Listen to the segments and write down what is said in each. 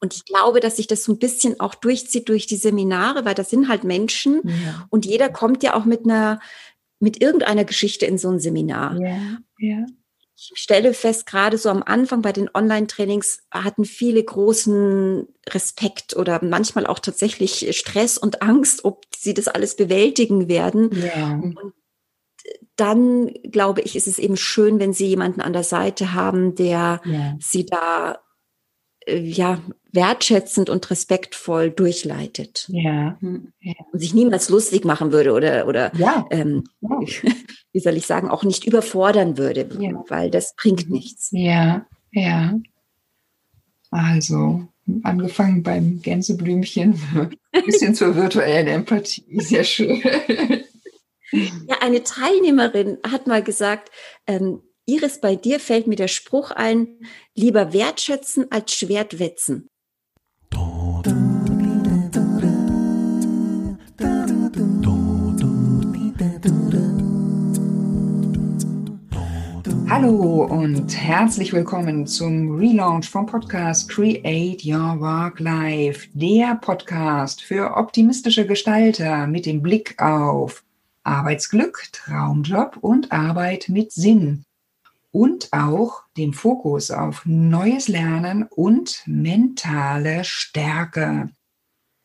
Und ich glaube, dass sich das so ein bisschen auch durchzieht durch die Seminare, weil das sind halt Menschen ja. und jeder kommt ja auch mit einer, mit irgendeiner Geschichte in so ein Seminar. Ja, ja. Ich stelle fest, gerade so am Anfang bei den Online-Trainings hatten viele großen Respekt oder manchmal auch tatsächlich Stress und Angst, ob sie das alles bewältigen werden. Und dann glaube ich, ist es eben schön, wenn sie jemanden an der Seite haben, der sie da ja wertschätzend und respektvoll durchleitet. Ja. Hm. ja. Und sich niemals lustig machen würde oder oder ja. Ähm, ja. wie soll ich sagen, auch nicht überfordern würde, weil das bringt mhm. nichts. Ja, ja. Also angefangen beim Gänseblümchen bis hin zur virtuellen Empathie. Sehr schön. Ja, eine Teilnehmerin hat mal gesagt, ähm, Iris, bei dir fällt mir der Spruch ein, lieber wertschätzen als Schwert wetzen. Hallo und herzlich willkommen zum Relaunch vom Podcast Create Your Work Life, der Podcast für optimistische Gestalter mit dem Blick auf Arbeitsglück, Traumjob und Arbeit mit Sinn. Und auch dem Fokus auf neues Lernen und mentale Stärke.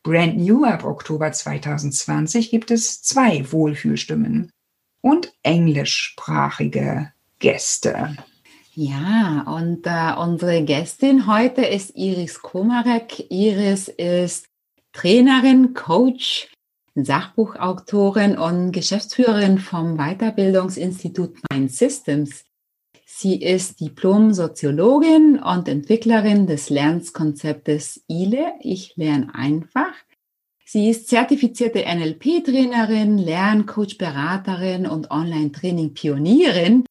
Brand new ab Oktober 2020 gibt es zwei Wohlfühlstimmen und englischsprachige Gäste. Ja, und äh, unsere Gästin heute ist Iris Komarek. Iris ist Trainerin, Coach, Sachbuchautorin und Geschäftsführerin vom Weiterbildungsinstitut Mind Systems. Sie ist Diplom-Soziologin und Entwicklerin des Lernkonzeptes ILE, Ich lerne einfach. Sie ist zertifizierte NLP-Trainerin, Lerncoach-Beraterin und Online-Training-Pionierin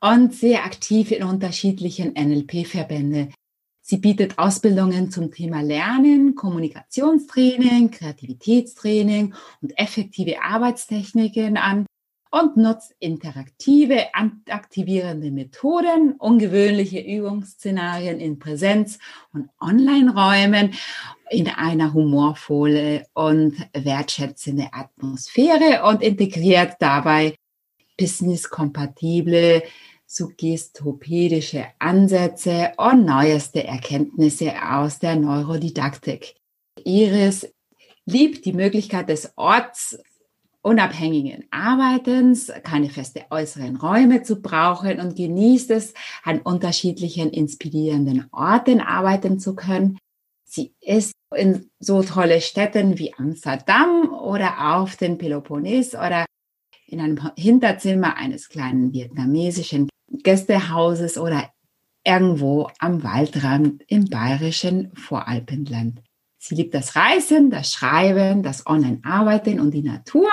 und sehr aktiv in unterschiedlichen NLP-Verbänden Sie bietet Ausbildungen zum Thema Lernen, Kommunikationstraining, Kreativitätstraining und effektive Arbeitstechniken an und nutzt interaktive, aktivierende Methoden, ungewöhnliche Übungsszenarien in Präsenz- und Online-Räumen in einer humorvolle und wertschätzende Atmosphäre und integriert dabei business-kompatible suggestopädische Ansätze und neueste Erkenntnisse aus der Neurodidaktik. Iris liebt die Möglichkeit des ortsunabhängigen Arbeitens, keine feste äußeren Räume zu brauchen und genießt es, an unterschiedlichen inspirierenden Orten arbeiten zu können. Sie ist in so tolle Städten wie Amsterdam oder auf den Peloponnes oder in einem Hinterzimmer eines kleinen vietnamesischen Gästehauses oder irgendwo am Waldrand im bayerischen Voralpenland. Sie liebt das Reisen, das Schreiben, das Online-Arbeiten und die Natur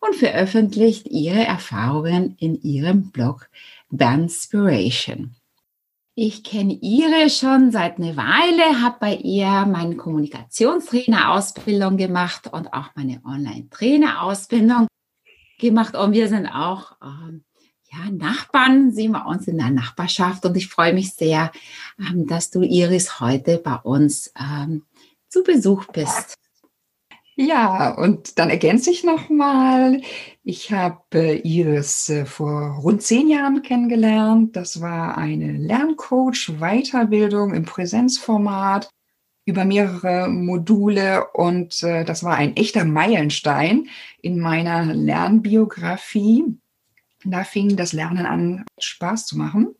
und veröffentlicht ihre Erfahrungen in ihrem Blog Banspiration. Ich kenne ihre schon seit einer Weile, habe bei ihr meine Kommunikationstrainer-Ausbildung gemacht und auch meine Online-Trainer-Ausbildung gemacht. Und wir sind auch ähm, ja, Nachbarn sehen wir uns in der Nachbarschaft und ich freue mich sehr, ähm, dass du Iris heute bei uns ähm, zu Besuch bist. Ja, und dann ergänze ich nochmal, ich habe äh, Iris äh, vor rund zehn Jahren kennengelernt. Das war eine Lerncoach-Weiterbildung im Präsenzformat über mehrere Module und äh, das war ein echter Meilenstein in meiner Lernbiografie. Da fing das Lernen an, Spaß zu machen.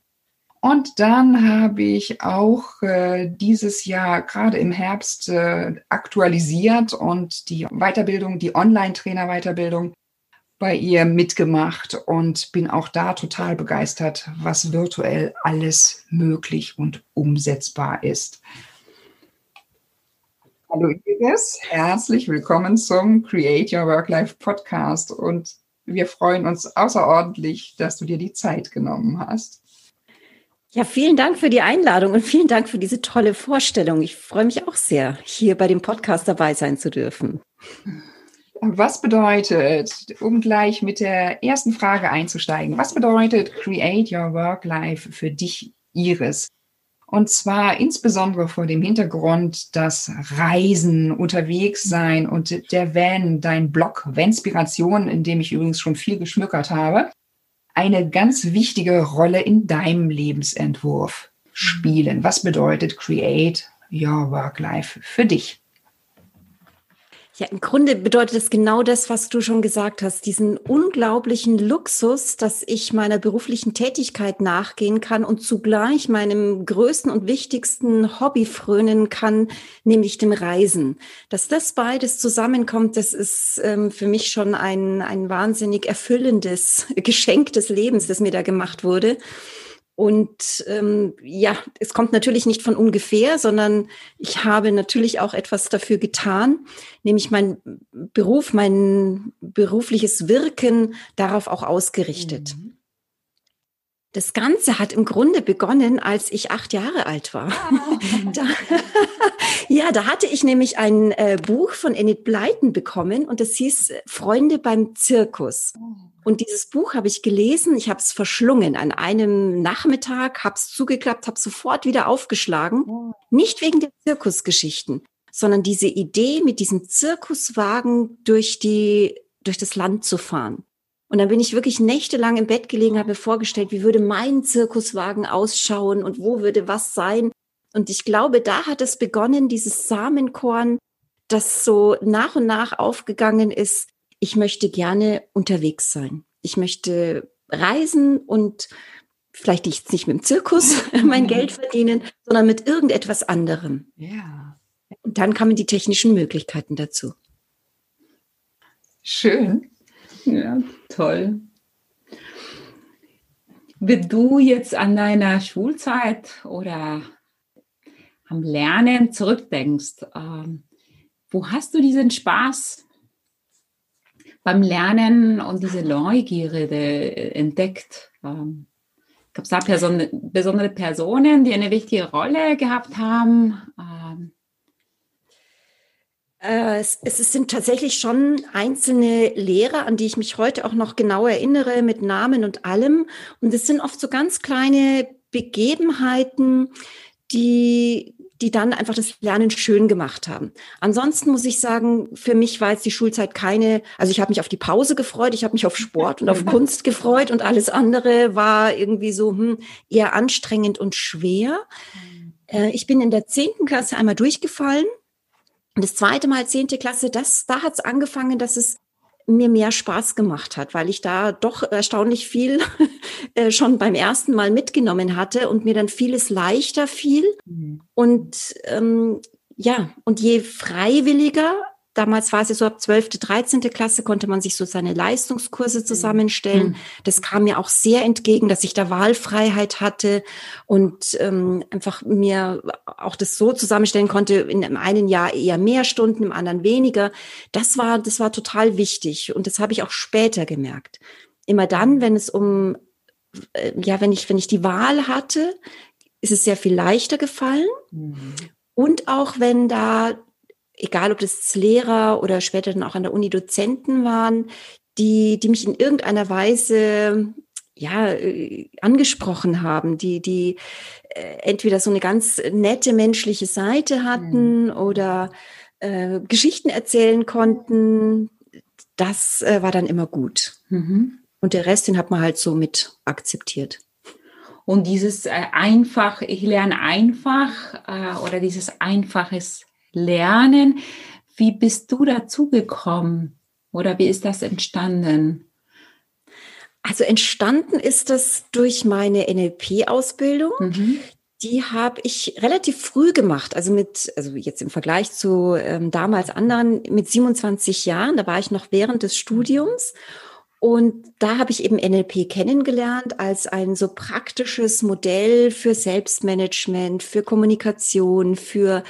Und dann habe ich auch äh, dieses Jahr gerade im Herbst äh, aktualisiert und die Weiterbildung, die Online-Trainer-Weiterbildung bei ihr mitgemacht und bin auch da total begeistert, was virtuell alles möglich und umsetzbar ist. Hallo Iris, herzlich willkommen zum Create Your Work Life Podcast und wir freuen uns außerordentlich, dass du dir die Zeit genommen hast. Ja, vielen Dank für die Einladung und vielen Dank für diese tolle Vorstellung. Ich freue mich auch sehr, hier bei dem Podcast dabei sein zu dürfen. Was bedeutet, um gleich mit der ersten Frage einzusteigen, was bedeutet Create Your Work Life für dich, Iris? Und zwar insbesondere vor dem Hintergrund, dass Reisen, unterwegs sein und der Van, dein Blog, Vanspiration, in dem ich übrigens schon viel geschmückert habe, eine ganz wichtige Rolle in deinem Lebensentwurf spielen. Was bedeutet Create Your Work Life für dich? Ja, im Grunde bedeutet es genau das, was du schon gesagt hast, diesen unglaublichen Luxus, dass ich meiner beruflichen Tätigkeit nachgehen kann und zugleich meinem größten und wichtigsten Hobby frönen kann, nämlich dem Reisen. Dass das beides zusammenkommt, das ist ähm, für mich schon ein, ein wahnsinnig erfüllendes Geschenk des Lebens, das mir da gemacht wurde. Und ähm, ja, es kommt natürlich nicht von ungefähr, sondern ich habe natürlich auch etwas dafür getan, nämlich mein Beruf, mein berufliches Wirken darauf auch ausgerichtet. Mhm. Das Ganze hat im Grunde begonnen, als ich acht Jahre alt war. Ah. da, ja, da hatte ich nämlich ein äh, Buch von Enid Blyton bekommen und das hieß Freunde beim Zirkus. Oh. Und dieses Buch habe ich gelesen, ich habe es verschlungen an einem Nachmittag, habe es zugeklappt, habe sofort wieder aufgeschlagen. Oh. Nicht wegen der Zirkusgeschichten, sondern diese Idee, mit diesem Zirkuswagen durch die durch das Land zu fahren. Und dann bin ich wirklich nächtelang im Bett gelegen, habe mir vorgestellt, wie würde mein Zirkuswagen ausschauen und wo würde was sein. Und ich glaube, da hat es begonnen, dieses Samenkorn, das so nach und nach aufgegangen ist. Ich möchte gerne unterwegs sein. Ich möchte reisen und vielleicht nicht mit dem Zirkus mein Geld verdienen, sondern mit irgendetwas anderem. Ja. Und dann kamen die technischen Möglichkeiten dazu. Schön. Ja, toll. Wenn du jetzt an deiner Schulzeit oder am Lernen zurückdenkst, ähm, wo hast du diesen Spaß beim Lernen und diese Neugierde entdeckt? Ähm, Gab es da Person, besondere Personen, die eine wichtige Rolle gehabt haben? Ähm, äh, es, es, sind tatsächlich schon einzelne Lehrer, an die ich mich heute auch noch genau erinnere, mit Namen und allem. Und es sind oft so ganz kleine Begebenheiten, die, die dann einfach das Lernen schön gemacht haben. Ansonsten muss ich sagen, für mich war jetzt die Schulzeit keine, also ich habe mich auf die Pause gefreut, ich habe mich auf Sport und auf Kunst gefreut und alles andere war irgendwie so hm, eher anstrengend und schwer. Mhm. Äh, ich bin in der zehnten Klasse einmal durchgefallen und das zweite Mal, zehnte Klasse, das, da hat es angefangen, dass es mir mehr Spaß gemacht hat, weil ich da doch erstaunlich viel äh, schon beim ersten Mal mitgenommen hatte und mir dann vieles leichter fiel. Mhm. Und ähm, ja, und je freiwilliger Damals war es ja so, ab 12., 13. Klasse konnte man sich so seine Leistungskurse mhm. zusammenstellen. Mhm. Das kam mir auch sehr entgegen, dass ich da Wahlfreiheit hatte und ähm, einfach mir auch das so zusammenstellen konnte, in einem einen Jahr eher mehr Stunden, im anderen weniger. Das war, das war total wichtig und das habe ich auch später gemerkt. Immer dann, wenn es um, äh, ja, wenn ich, wenn ich die Wahl hatte, ist es sehr viel leichter gefallen. Mhm. Und auch wenn da egal ob das Lehrer oder später dann auch an der Uni Dozenten waren, die, die mich in irgendeiner Weise ja, äh, angesprochen haben, die, die äh, entweder so eine ganz nette menschliche Seite hatten mhm. oder äh, Geschichten erzählen konnten, das äh, war dann immer gut. Mhm. Und der Rest, den hat man halt so mit akzeptiert. Und dieses äh, einfach, ich lerne einfach äh, oder dieses einfaches Lernen. Wie bist du dazu gekommen oder wie ist das entstanden? Also entstanden ist das durch meine NLP-Ausbildung. Mhm. Die habe ich relativ früh gemacht, also mit, also jetzt im Vergleich zu ähm, damals anderen mit 27 Jahren, da war ich noch während des Studiums. Und da habe ich eben NLP kennengelernt als ein so praktisches Modell für Selbstmanagement, für Kommunikation, für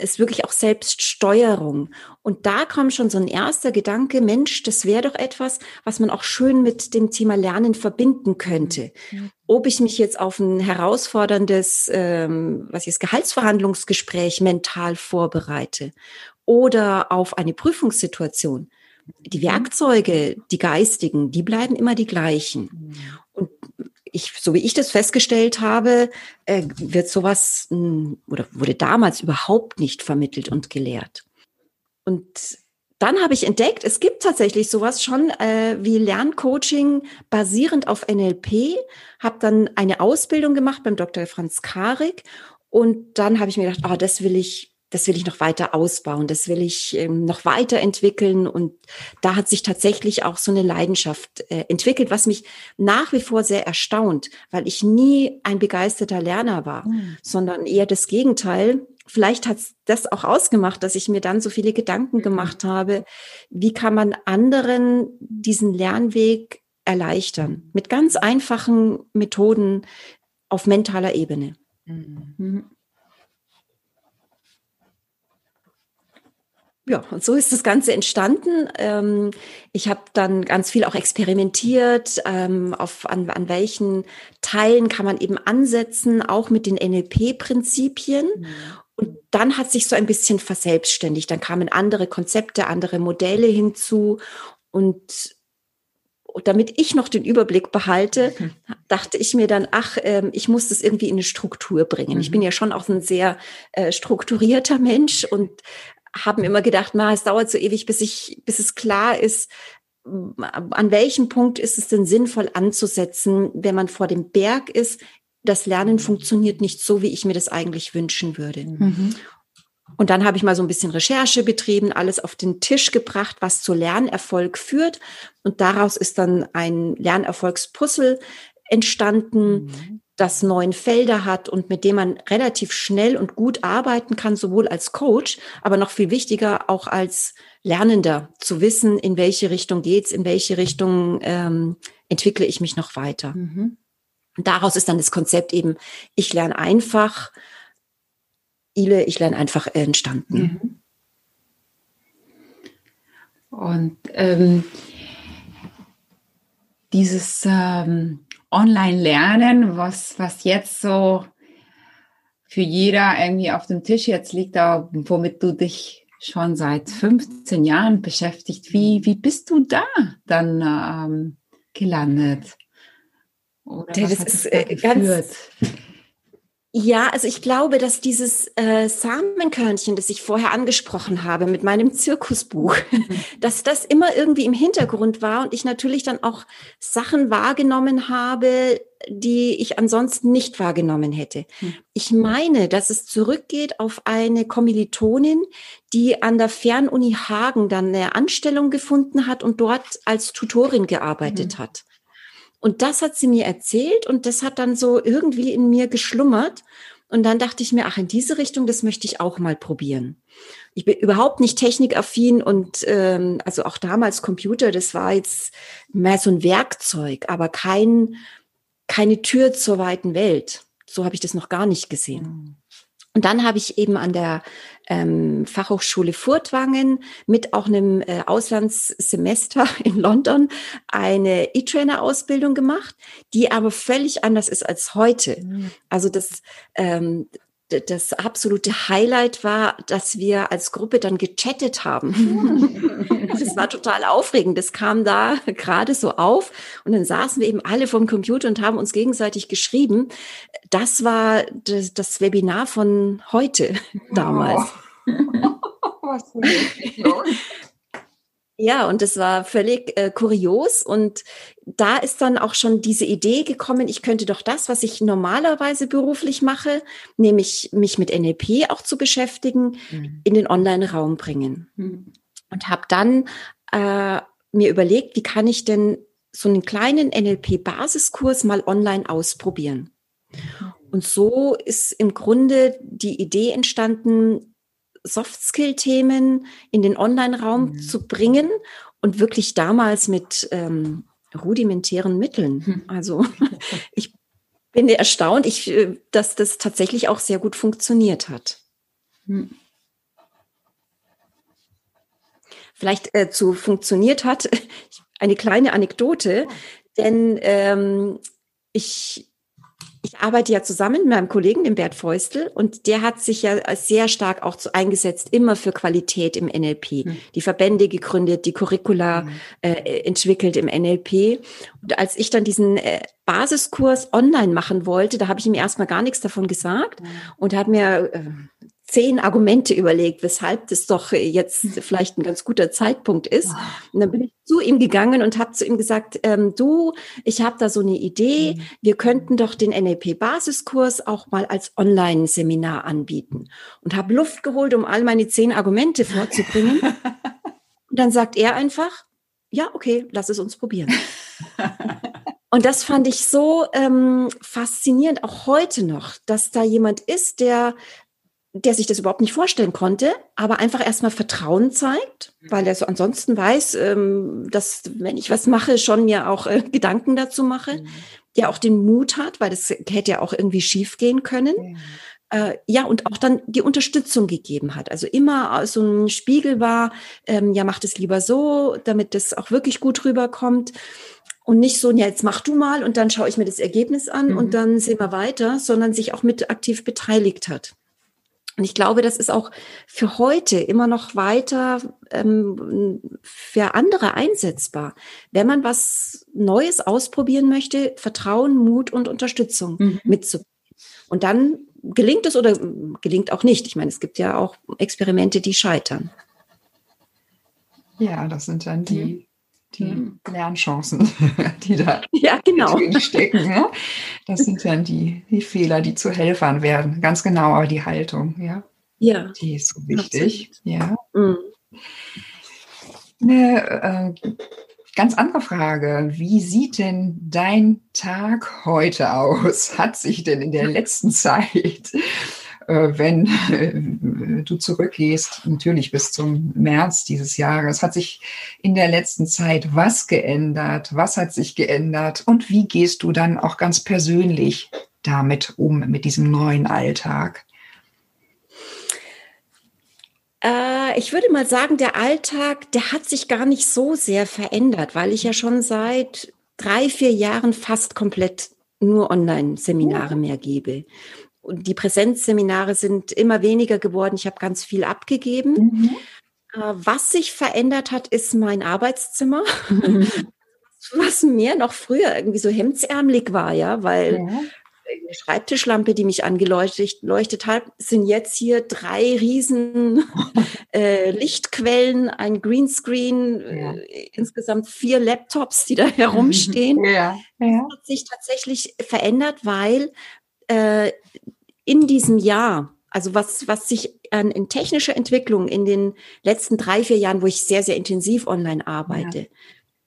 ist wirklich auch Selbststeuerung. Und da kam schon so ein erster Gedanke, Mensch, das wäre doch etwas, was man auch schön mit dem Thema Lernen verbinden könnte. Mhm. Ob ich mich jetzt auf ein herausforderndes, ähm, was ist, Gehaltsverhandlungsgespräch mental vorbereite oder auf eine Prüfungssituation. Die mhm. Werkzeuge, die geistigen, die bleiben immer die gleichen. Mhm. Und ich, so wie ich das festgestellt habe, äh, wird sowas mh, hm, oder wurde damals überhaupt nicht vermittelt und gelehrt. Und dann habe ich entdeckt, es gibt tatsächlich sowas schon äh, wie Lerncoaching basierend auf NLP. Habe dann eine Ausbildung gemacht beim Dr. Franz Karik und dann habe ich mir gedacht, oh, das will ich das will ich noch weiter ausbauen, das will ich ähm, noch weiterentwickeln. Und da hat sich tatsächlich auch so eine Leidenschaft äh, entwickelt, was mich nach wie vor sehr erstaunt, weil ich nie ein begeisterter Lerner war, mhm. sondern eher das Gegenteil. Vielleicht hat das auch ausgemacht, dass ich mir dann so viele Gedanken mhm. gemacht habe, wie kann man anderen diesen Lernweg erleichtern? Mit ganz einfachen Methoden auf mentaler Ebene. Mhm. Ja, und so ist das Ganze entstanden. Ähm, ich habe dann ganz viel auch experimentiert, ähm, auf, an, an welchen Teilen kann man eben ansetzen, auch mit den NLP-Prinzipien. Mhm. Und dann hat sich so ein bisschen verselbstständigt. Dann kamen andere Konzepte, andere Modelle hinzu. Und damit ich noch den Überblick behalte, mhm. dachte ich mir dann, ach, äh, ich muss das irgendwie in eine Struktur bringen. Mhm. Ich bin ja schon auch ein sehr äh, strukturierter Mensch und haben immer gedacht, na, es dauert so ewig, bis ich, bis es klar ist, an welchem Punkt ist es denn sinnvoll anzusetzen, wenn man vor dem Berg ist? Das Lernen funktioniert nicht so, wie ich mir das eigentlich wünschen würde. Mhm. Und dann habe ich mal so ein bisschen Recherche betrieben, alles auf den Tisch gebracht, was zu Lernerfolg führt. Und daraus ist dann ein Lernerfolgspuzzle entstanden, mhm das neun Felder hat und mit dem man relativ schnell und gut arbeiten kann, sowohl als Coach, aber noch viel wichtiger auch als Lernender zu wissen, in welche Richtung geht's, in welche Richtung ähm, entwickle ich mich noch weiter. Mhm. Daraus ist dann das Konzept eben, ich lerne einfach, Ile, ich lerne einfach entstanden. Mhm. Und ähm, dieses ähm Online-Lernen, was, was jetzt so für jeder irgendwie auf dem Tisch jetzt liegt, aber womit du dich schon seit 15 Jahren beschäftigt. Wie, wie bist du da dann ähm, gelandet? Oder das ist äh, ganz, ja, also ich glaube, dass dieses äh, Samenkörnchen, das ich vorher angesprochen habe mit meinem Zirkusbuch, dass das immer irgendwie im Hintergrund war und ich natürlich dann auch Sachen wahrgenommen habe, die ich ansonsten nicht wahrgenommen hätte. Mhm. Ich meine, dass es zurückgeht auf eine Kommilitonin, die an der Fernuni Hagen dann eine Anstellung gefunden hat und dort als Tutorin gearbeitet mhm. hat. Und das hat sie mir erzählt und das hat dann so irgendwie in mir geschlummert. Und dann dachte ich mir, ach, in diese Richtung, das möchte ich auch mal probieren. Ich bin überhaupt nicht technikaffin und ähm, also auch damals Computer, das war jetzt mehr so ein Werkzeug, aber kein, keine Tür zur weiten Welt. So habe ich das noch gar nicht gesehen. Mhm. Und dann habe ich eben an der ähm, Fachhochschule Furtwangen mit auch einem äh, Auslandssemester in London eine E-Trainer-Ausbildung gemacht, die aber völlig anders ist als heute. Mhm. Also das, ähm, das absolute Highlight war, dass wir als Gruppe dann gechattet haben. das war total aufregend. Das kam da gerade so auf und dann saßen wir eben alle vom Computer und haben uns gegenseitig geschrieben. Das war das, das Webinar von heute damals. Oh. Was Ja, und das war völlig äh, kurios. Und da ist dann auch schon diese Idee gekommen, ich könnte doch das, was ich normalerweise beruflich mache, nämlich mich mit NLP auch zu beschäftigen, mhm. in den Online-Raum bringen. Mhm. Und habe dann äh, mir überlegt, wie kann ich denn so einen kleinen NLP-Basiskurs mal online ausprobieren. Und so ist im Grunde die Idee entstanden, Soft-Skill-Themen in den Online-Raum mhm. zu bringen und wirklich damals mit ähm, rudimentären Mitteln. Hm. Also ich bin erstaunt, ich, äh, dass das tatsächlich auch sehr gut funktioniert hat. Hm. Vielleicht äh, zu funktioniert hat, eine kleine Anekdote, denn ähm, ich ich arbeite ja zusammen mit meinem Kollegen, dem Bert Feustel, und der hat sich ja sehr stark auch zu, eingesetzt, immer für Qualität im NLP. Mhm. Die Verbände gegründet, die Curricula mhm. äh, entwickelt im NLP. Und als ich dann diesen äh, Basiskurs online machen wollte, da habe ich ihm erstmal gar nichts davon gesagt mhm. und habe mir äh, zehn Argumente überlegt, weshalb das doch jetzt vielleicht ein ganz guter Zeitpunkt ist. Und dann bin ich zu ihm gegangen und habe zu ihm gesagt, ähm, du, ich habe da so eine Idee, mhm. wir könnten doch den NLP-Basiskurs auch mal als Online-Seminar anbieten. Und habe Luft geholt, um all meine zehn Argumente vorzubringen. und dann sagt er einfach, ja, okay, lass es uns probieren. Und das fand ich so ähm, faszinierend, auch heute noch, dass da jemand ist, der der sich das überhaupt nicht vorstellen konnte, aber einfach erstmal Vertrauen zeigt, weil er so ansonsten weiß, ähm, dass wenn ich was mache, schon mir auch äh, Gedanken dazu mache, mhm. der auch den Mut hat, weil das hätte ja auch irgendwie schief gehen können. Mhm. Äh, ja, und auch dann die Unterstützung gegeben hat. Also immer so ein Spiegel war, ähm, ja, mach das lieber so, damit das auch wirklich gut rüberkommt. Und nicht so, ja, jetzt mach du mal und dann schaue ich mir das Ergebnis an mhm. und dann sehen wir weiter, sondern sich auch mit aktiv beteiligt hat. Und ich glaube, das ist auch für heute immer noch weiter ähm, für andere einsetzbar. Wenn man was Neues ausprobieren möchte, Vertrauen, Mut und Unterstützung mhm. mitzubringen. Und dann gelingt es oder gelingt auch nicht. Ich meine, es gibt ja auch Experimente, die scheitern. Ja, das sind dann die die mhm. Lernchancen, die da ja, genau. stecken. Ja? Das sind dann die, die Fehler, die zu Helfern werden. Ganz genau, aber die Haltung, ja. Ja. Die ist so wichtig. Ja. Mhm. Eine äh, ganz andere Frage. Wie sieht denn dein Tag heute aus? Hat sich denn in der letzten Zeit wenn äh, du zurückgehst, natürlich bis zum März dieses Jahres, hat sich in der letzten Zeit was geändert? Was hat sich geändert? Und wie gehst du dann auch ganz persönlich damit um, mit diesem neuen Alltag? Äh, ich würde mal sagen, der Alltag, der hat sich gar nicht so sehr verändert, weil ich ja schon seit drei, vier Jahren fast komplett nur Online-Seminare mehr gebe. Und die Präsenzseminare sind immer weniger geworden. Ich habe ganz viel abgegeben. Mhm. Äh, was sich verändert hat, ist mein Arbeitszimmer. Mhm. Was mir noch früher irgendwie so hemdsärmelig war, ja, weil ja. eine Schreibtischlampe, die mich angeleuchtet hat, sind jetzt hier drei riesen äh, Lichtquellen, ein Greenscreen, ja. äh, insgesamt vier Laptops, die da herumstehen. Ja. Ja. Das hat sich tatsächlich verändert, weil äh, in diesem Jahr, also was, was sich an in technischer Entwicklung in den letzten drei, vier Jahren, wo ich sehr, sehr intensiv online arbeite, ja.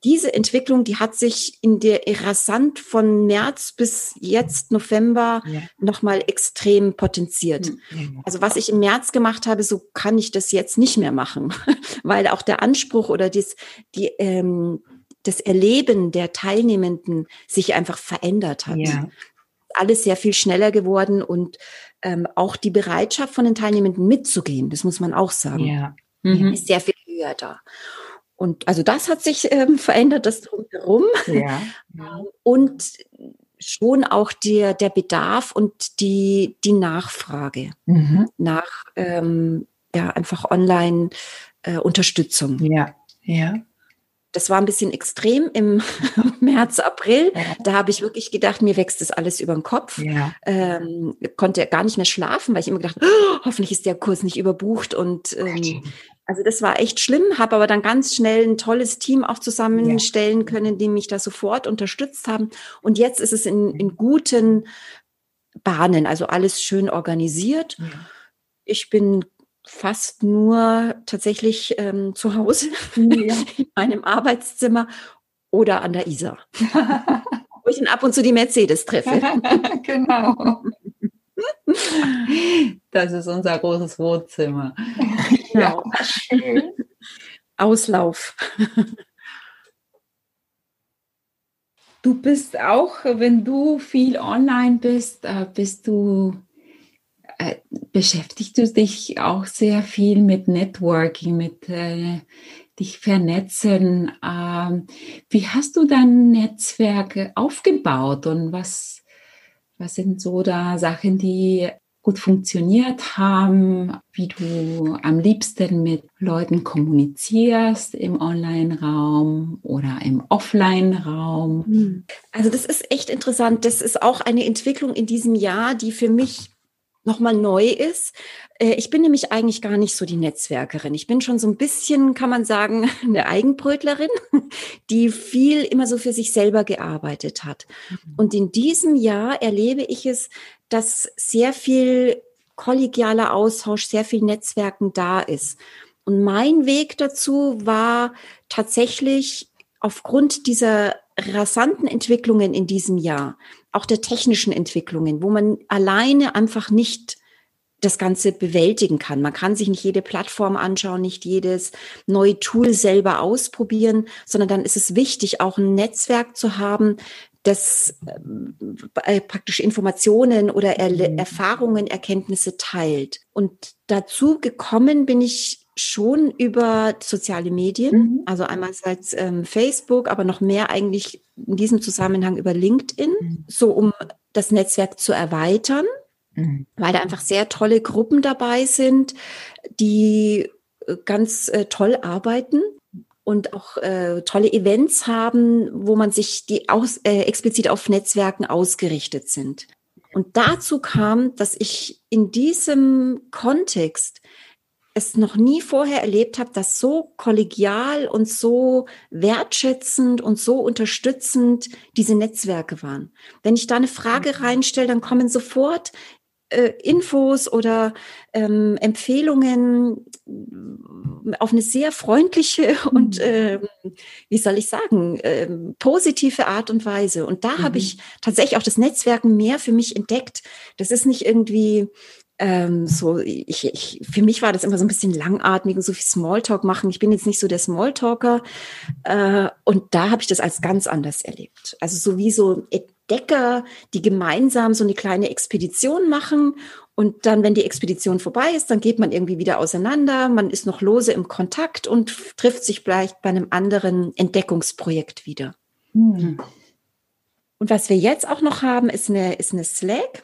diese Entwicklung, die hat sich in der rasant von März bis jetzt November ja. nochmal extrem potenziert. Mhm. Also was ich im März gemacht habe, so kann ich das jetzt nicht mehr machen, weil auch der Anspruch oder dies, die, ähm, das Erleben der Teilnehmenden sich einfach verändert hat. Ja alles sehr viel schneller geworden und ähm, auch die Bereitschaft von den Teilnehmenden mitzugehen, das muss man auch sagen, ja. mhm. ist sehr viel höher da. Und also das hat sich ähm, verändert, das drumherum. Ja. Und schon auch der, der Bedarf und die, die Nachfrage mhm. nach ähm, ja, einfach Online-Unterstützung. Äh, ja, ja. Das war ein bisschen extrem im März, April. Ja. Da habe ich wirklich gedacht, mir wächst das alles über den Kopf. Ja. Ähm, konnte gar nicht mehr schlafen, weil ich immer gedacht, oh, hoffentlich ist der Kurs nicht überbucht. Und ähm, also das war echt schlimm, habe aber dann ganz schnell ein tolles Team auch zusammenstellen ja. können, die mich da sofort unterstützt haben. Und jetzt ist es in, in guten Bahnen, also alles schön organisiert. Ich bin fast nur tatsächlich ähm, zu Hause ja. in meinem Arbeitszimmer oder an der Isar, wo ich dann ab und zu die Mercedes treffe. genau. Das ist unser großes Wohnzimmer. Genau. Ja. Auslauf. Du bist auch, wenn du viel online bist, äh, bist du äh, beschäftigst du dich auch sehr viel mit Networking, mit äh, dich vernetzen. Ähm, wie hast du dein Netzwerk aufgebaut und was, Was sind so da Sachen, die gut funktioniert haben, wie du am liebsten mit Leuten kommunizierst im Online-Raum oder im Offline-Raum? Hm. Also das ist echt interessant. Das ist auch eine Entwicklung in diesem Jahr, die für mich nochmal neu ist. Äh, ich bin nämlich eigentlich gar nicht so die Netzwerkerin. Ich bin schon so ein bisschen, kann man sagen, eine Eigenbrötlerin, die viel immer so für sich selber gearbeitet hat. Mhm. Und in diesem Jahr erlebe ich es, dass sehr viel kollegialer Austausch, sehr viel Netzwerken da ist. Und mein Weg dazu war tatsächlich aufgrund dieser rasanten Entwicklungen in diesem Jahr, auch der technischen Entwicklungen, wo man alleine einfach nicht das Ganze bewältigen kann. Man kann sich nicht jede Plattform anschauen, nicht jedes neue Tool selber ausprobieren, sondern dann ist es wichtig, auch ein Netzwerk zu haben, das äh, praktisch Informationen oder er mhm. Erfahrungen, Erkenntnisse teilt. Und dazu gekommen bin ich schon über soziale Medien, mhm. also einerseits ähm, Facebook, aber noch mehr eigentlich in diesem Zusammenhang über LinkedIn, mhm. so um das Netzwerk zu erweitern, mhm. weil da einfach sehr tolle Gruppen dabei sind, die äh, ganz äh, toll arbeiten und auch äh, tolle Events haben, wo man sich die aus, äh, explizit auf Netzwerken ausgerichtet sind. Und dazu kam, dass ich in diesem Kontext es noch nie vorher erlebt habe, dass so kollegial und so wertschätzend und so unterstützend diese Netzwerke waren. Wenn ich da eine Frage mhm. reinstelle, dann kommen sofort äh, Infos oder ähm, Empfehlungen auf eine sehr freundliche und, äh, wie soll ich sagen, äh, positive Art und Weise. Und da mhm. habe ich tatsächlich auch das Netzwerken mehr für mich entdeckt. Das ist nicht irgendwie ähm, so, ich, ich, für mich war das immer so ein bisschen langatmig und so viel Smalltalk machen. Ich bin jetzt nicht so der Smalltalker. Äh, und da habe ich das als ganz anders erlebt. Also so wie so Entdecker, die gemeinsam so eine kleine Expedition machen. Und dann, wenn die Expedition vorbei ist, dann geht man irgendwie wieder auseinander. Man ist noch lose im Kontakt und trifft sich vielleicht bei einem anderen Entdeckungsprojekt wieder. Mhm. Und was wir jetzt auch noch haben, ist eine, ist eine Slack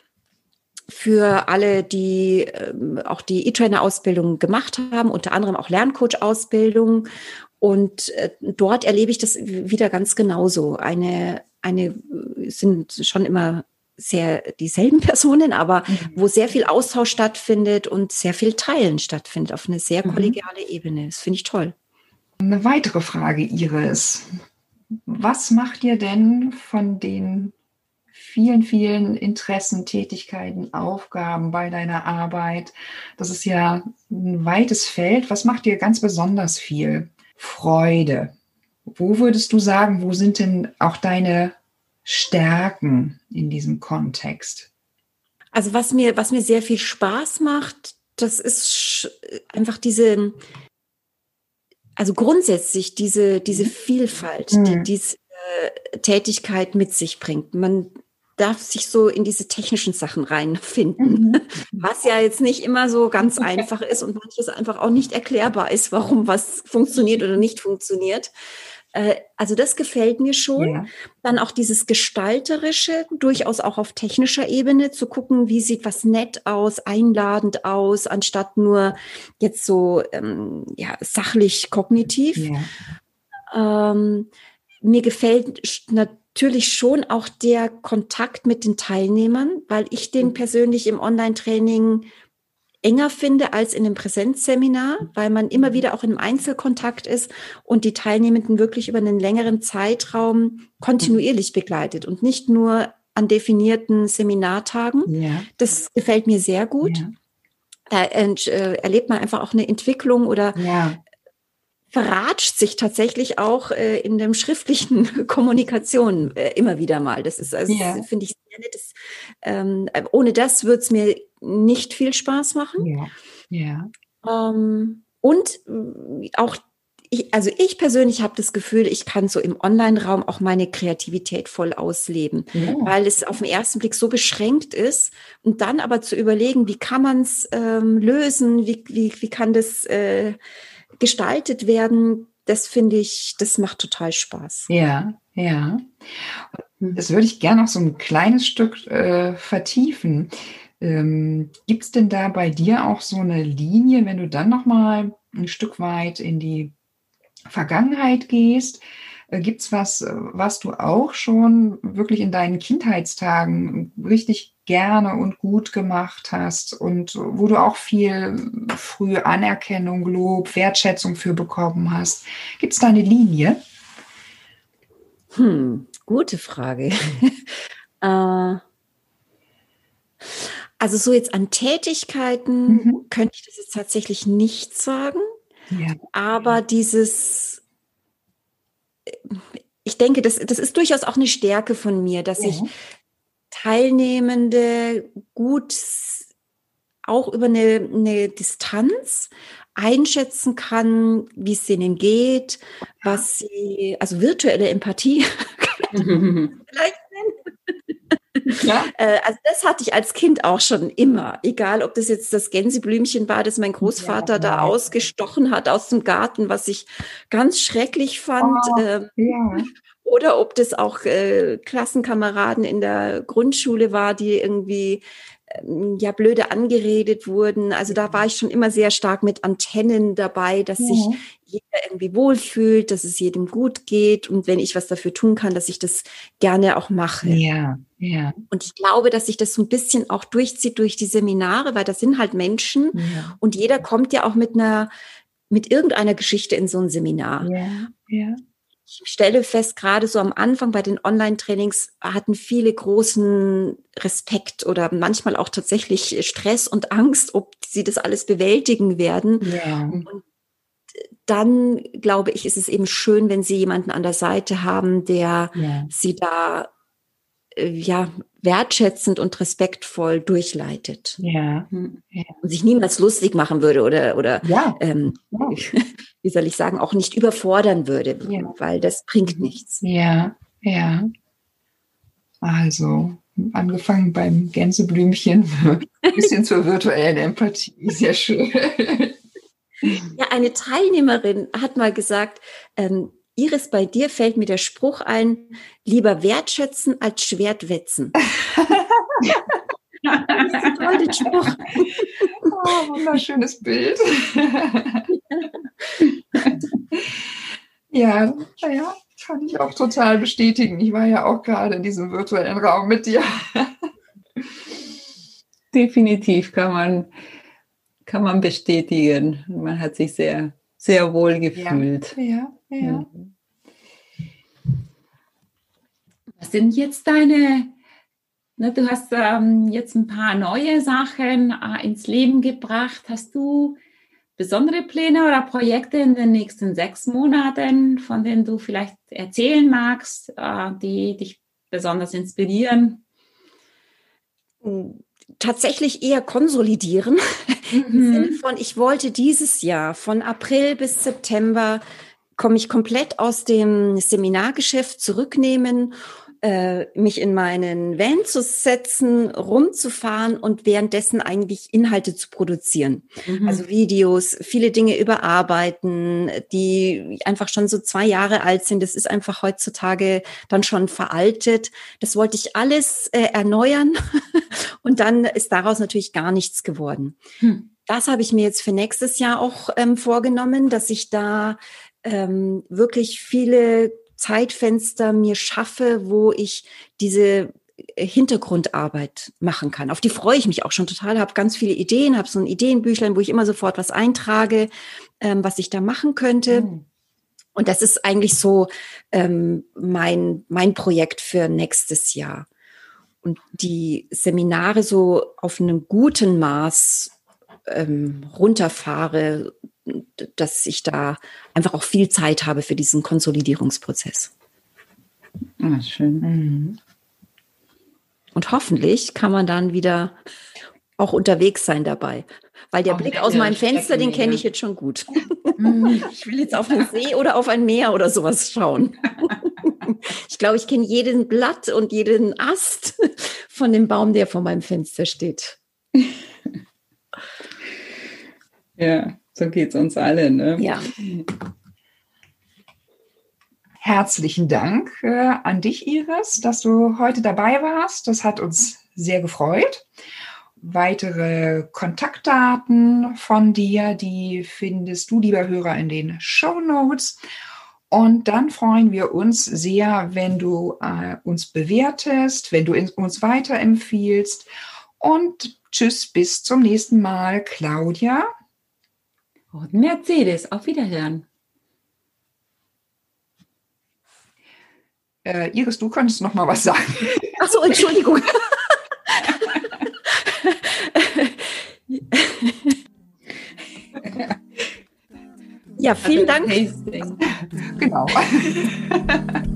für alle, die ähm, auch die E-Trainer-Ausbildung gemacht haben, unter anderem auch Lerncoach-Ausbildung. Und äh, dort erlebe ich das wieder ganz genauso. Eine, eine sind schon immer sehr dieselben Personen, aber mhm. wo sehr viel Austausch stattfindet und sehr viel Teilen stattfindet auf eine sehr mhm. kollegiale mhm. Ebene. Das finde ich toll. Eine weitere Frage, Iris. Was macht ihr denn von den vielen, vielen Interessen, Tätigkeiten, Aufgaben bei deiner Arbeit. Das ist ja ein weites Feld. Was macht dir ganz besonders viel Freude? Wo würdest du sagen, wo sind denn auch deine Stärken in diesem Kontext? Also was mir, was mir sehr viel Spaß macht, das ist einfach diese, also grundsätzlich diese, diese mhm. Vielfalt, mhm. die diese Tätigkeit mit sich bringt. Man darf sich so in diese technischen Sachen reinfinden, mhm. was ja jetzt nicht immer so ganz einfach ist und manches einfach auch nicht erklärbar ist, warum was funktioniert oder nicht funktioniert. Äh, also das gefällt mir schon. Ja. Dann auch dieses Gestalterische, durchaus auch auf technischer Ebene, zu gucken, wie sieht was nett aus, einladend aus, anstatt nur jetzt so ähm, ja, sachlich kognitiv. Ja. Ähm, mir gefällt natürlich natürlich schon auch der Kontakt mit den Teilnehmern, weil ich den mhm. persönlich im Online-Training enger finde als in einem Präsenzseminar, weil man immer mhm. wieder auch im Einzelkontakt ist und die Teilnehmenden wirklich über einen längeren Zeitraum kontinuierlich mhm. begleitet und nicht nur an definierten Seminartagen. Ja. Das gefällt mir sehr gut. Ja. Da äh, erlebt man einfach auch eine Entwicklung oder ja verratscht sich tatsächlich auch äh, in dem schriftlichen Kommunikation äh, immer wieder mal. Das ist, also, ja. finde ich sehr nett. Das, ähm, ohne das würde es mir nicht viel Spaß machen. Ja. ja. Ähm, und äh, auch ich, also ich persönlich habe das Gefühl, ich kann so im Online-Raum auch meine Kreativität voll ausleben, ja. weil es auf den ersten Blick so beschränkt ist und dann aber zu überlegen, wie kann man es ähm, lösen, wie, wie, wie kann das äh, gestaltet werden, das finde ich, das macht total Spaß. Ja, ja. Das würde ich gerne noch so ein kleines Stück äh, vertiefen. Ähm, Gibt es denn da bei dir auch so eine Linie, wenn du dann noch mal ein Stück weit in die Vergangenheit gehst? Äh, Gibt es was, äh, was du auch schon wirklich in deinen Kindheitstagen richtig gerne und gut gemacht hast und wo du auch viel früh Anerkennung, Lob, Wertschätzung für bekommen hast? Gibt es da eine Linie? Hm, gute Frage. äh, also so jetzt an Tätigkeiten mhm. könnte ich das jetzt tatsächlich nicht sagen. Ja. Aber dieses, ich denke, das, das ist durchaus auch eine Stärke von mir, dass ja. ich Teilnehmende gut auch über eine, eine Distanz einschätzen kann, wie es denen geht, was sie, also virtuelle Empathie vielleicht ja. Äh, also das hatte ich als Kind auch schon immer. Egal, ob das jetzt das Gänseblümchen war, das mein Großvater ja, da ausgestochen hat aus dem Garten, was ich ganz schrecklich fand. Oh, ähm, ja. Oder ob das auch äh, Klassenkameraden in der Grundschule war, die irgendwie ähm, ja blöde angeredet wurden. Also da war ich schon immer sehr stark mit Antennen dabei, dass ja. Jeder irgendwie wohlfühlt, dass es jedem gut geht und wenn ich was dafür tun kann, dass ich das gerne auch mache. Ja, ja. Und ich glaube, dass sich das so ein bisschen auch durchzieht durch die Seminare, weil das sind halt Menschen ja. und jeder kommt ja auch mit einer mit irgendeiner Geschichte in so ein Seminar. Ja, ja ich stelle fest, gerade so am Anfang bei den Online-Trainings hatten viele großen Respekt oder manchmal auch tatsächlich Stress und Angst, ob sie das alles bewältigen werden. Yeah. Und dann glaube ich, ist es eben schön, wenn sie jemanden an der Seite haben, der yeah. sie da äh, ja wertschätzend und respektvoll durchleitet. Ja. ja. Und sich niemals lustig machen würde oder, oder ja. Ähm, ja. wie soll ich sagen, auch nicht überfordern würde, ja. weil das bringt nichts. Ja, ja. Also, angefangen beim Gänseblümchen bis hin zur virtuellen Empathie. Sehr schön. Ja, eine Teilnehmerin hat mal gesagt, ähm, Iris, bei dir fällt mir der Spruch ein, lieber wertschätzen als Schwert wetzen. toll, den Spruch. Oh, wunderschönes Bild. ja, naja, kann ich auch total bestätigen. Ich war ja auch gerade in diesem virtuellen Raum mit dir. Definitiv kann man, kann man bestätigen. Man hat sich sehr, sehr wohl gefühlt. Ja, ja. Ja. Was sind jetzt deine, ne, du hast ähm, jetzt ein paar neue Sachen äh, ins Leben gebracht. Hast du besondere Pläne oder Projekte in den nächsten sechs Monaten, von denen du vielleicht erzählen magst, äh, die dich besonders inspirieren? Tatsächlich eher konsolidieren. Mhm. Im Sinne von, ich wollte dieses Jahr von April bis September komme ich komplett aus dem Seminargeschäft zurücknehmen, äh, mich in meinen Van zu setzen, rumzufahren und währenddessen eigentlich Inhalte zu produzieren. Mhm. Also Videos, viele Dinge überarbeiten, die einfach schon so zwei Jahre alt sind. Das ist einfach heutzutage dann schon veraltet. Das wollte ich alles äh, erneuern und dann ist daraus natürlich gar nichts geworden. Mhm das habe ich mir jetzt für nächstes Jahr auch ähm, vorgenommen, dass ich da ähm, wirklich viele Zeitfenster mir schaffe, wo ich diese äh, Hintergrundarbeit machen kann. Auf die freue ich mich auch schon total, habe ganz viele Ideen, habe so ein Ideenbüchlein, wo ich immer sofort was eintrage, ähm, was ich da machen könnte. Mhm. Und das ist eigentlich so ähm, mein, mein Projekt für nächstes Jahr. Und die Seminare so auf einem guten Maß ähm, runterfahre, dass ich da einfach auch viel Zeit habe für diesen Konsolidierungsprozess. Ah, schön. Mhm. Und hoffentlich kann man dann wieder auch unterwegs sein dabei. Weil der auch Blick aus meinem Fenster, den kenne ich jetzt schon gut. Mhm. ich will jetzt auf einen See oder auf ein Meer oder sowas schauen. ich glaube, ich kenne jeden Blatt und jeden Ast von dem Baum, der vor meinem Fenster steht. Ja, so geht es uns alle, ne? Ja. herzlichen Dank äh, an dich, Iris, dass du heute dabei warst. Das hat uns sehr gefreut. Weitere Kontaktdaten von dir, die findest du, lieber Hörer, in den Show Notes. Und dann freuen wir uns sehr, wenn du äh, uns bewertest, wenn du uns weiterempfiehlst. Und tschüss, bis zum nächsten Mal, Claudia. Und Mercedes, auf Wiederhören. Äh, Iris, du könntest noch mal was sagen. Ach so, Entschuldigung. ja, vielen Dank. Genau.